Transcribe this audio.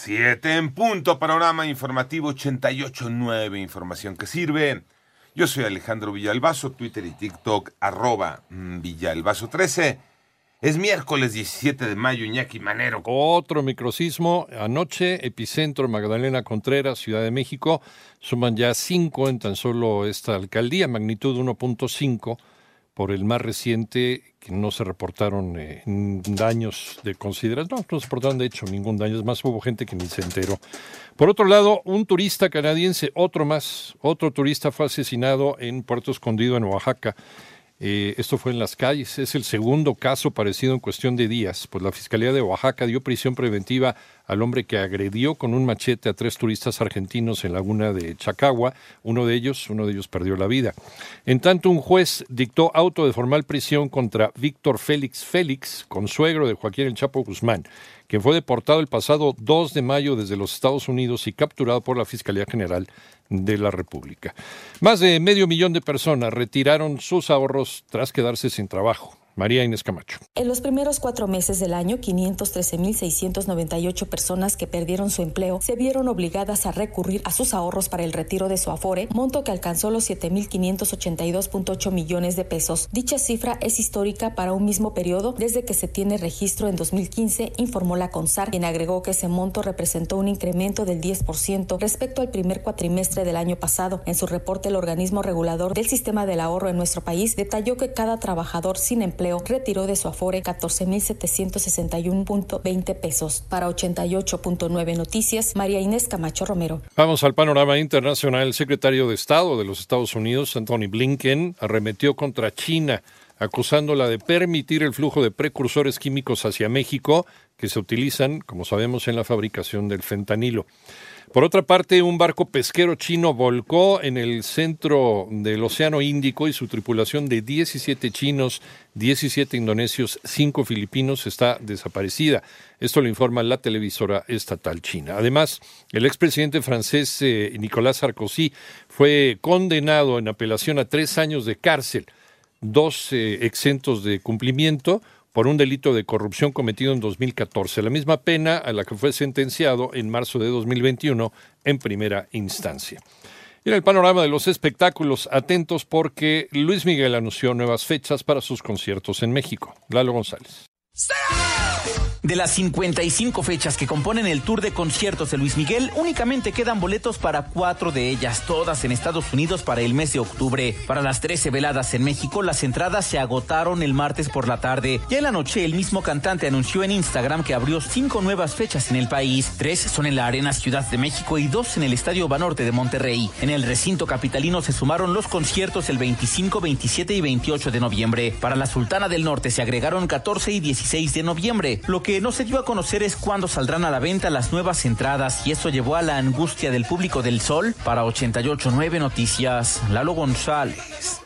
Siete en punto, panorama informativo 88.9, información que sirve. Yo soy Alejandro Villalbazo, Twitter y TikTok, arroba mm, Villalbazo13. Es miércoles 17 de mayo, Iñaki Manero. Otro microsismo. Anoche, epicentro Magdalena Contreras, Ciudad de México. Suman ya cinco en tan solo esta alcaldía, magnitud 1.5 por el más reciente, que no se reportaron eh, daños de consideración. No, no se reportaron de hecho ningún daño. Es más, hubo gente que ni se enteró. Por otro lado, un turista canadiense, otro más, otro turista fue asesinado en Puerto Escondido, en Oaxaca. Eh, esto fue en las calles. Es el segundo caso parecido en cuestión de días. Pues la Fiscalía de Oaxaca dio prisión preventiva al hombre que agredió con un machete a tres turistas argentinos en Laguna de Chacagua. Uno de ellos, uno de ellos perdió la vida. En tanto, un juez dictó auto de formal prisión contra Víctor Félix Félix, consuegro de Joaquín El Chapo Guzmán quien fue deportado el pasado 2 de mayo desde los Estados Unidos y capturado por la Fiscalía General de la República. Más de medio millón de personas retiraron sus ahorros tras quedarse sin trabajo. María Inés Camacho. En los primeros cuatro meses del año, 513.698 personas que perdieron su empleo se vieron obligadas a recurrir a sus ahorros para el retiro de su afore, monto que alcanzó los 7.582.8 millones de pesos. Dicha cifra es histórica para un mismo periodo desde que se tiene registro en 2015, informó la CONSAR, quien agregó que ese monto representó un incremento del 10% respecto al primer cuatrimestre del año pasado. En su reporte, el organismo regulador del sistema del ahorro en nuestro país detalló que cada trabajador sin empleo retiró de su afore 14.761.20 pesos. Para 88.9 Noticias, María Inés Camacho Romero. Vamos al panorama internacional. El secretario de Estado de los Estados Unidos, Anthony Blinken, arremetió contra China acusándola de permitir el flujo de precursores químicos hacia México que se utilizan, como sabemos, en la fabricación del fentanilo. Por otra parte, un barco pesquero chino volcó en el centro del Océano Índico y su tripulación de 17 chinos, 17 indonesios, 5 filipinos está desaparecida. Esto lo informa la televisora estatal china. Además, el expresidente francés eh, Nicolás Sarkozy fue condenado en apelación a tres años de cárcel, dos eh, exentos de cumplimiento, por un delito de corrupción cometido en 2014, la misma pena a la que fue sentenciado en marzo de 2021 en primera instancia. En el panorama de los espectáculos, atentos porque Luis Miguel anunció nuevas fechas para sus conciertos en México. Lalo González. De las 55 fechas que componen el tour de conciertos de Luis Miguel, únicamente quedan boletos para cuatro de ellas, todas en Estados Unidos para el mes de octubre. Para las 13 veladas en México, las entradas se agotaron el martes por la tarde. Ya en la noche, el mismo cantante anunció en Instagram que abrió cinco nuevas fechas en el país. Tres son en la Arena Ciudad de México y dos en el Estadio Banorte de Monterrey. En el recinto capitalino se sumaron los conciertos el 25, 27 y 28 de noviembre. Para la Sultana del Norte se agregaron 14 y 16 de noviembre. Lo que no se dio a conocer es cuándo saldrán a la venta las nuevas entradas y eso llevó a la angustia del público del Sol para 889 Noticias. Lalo González.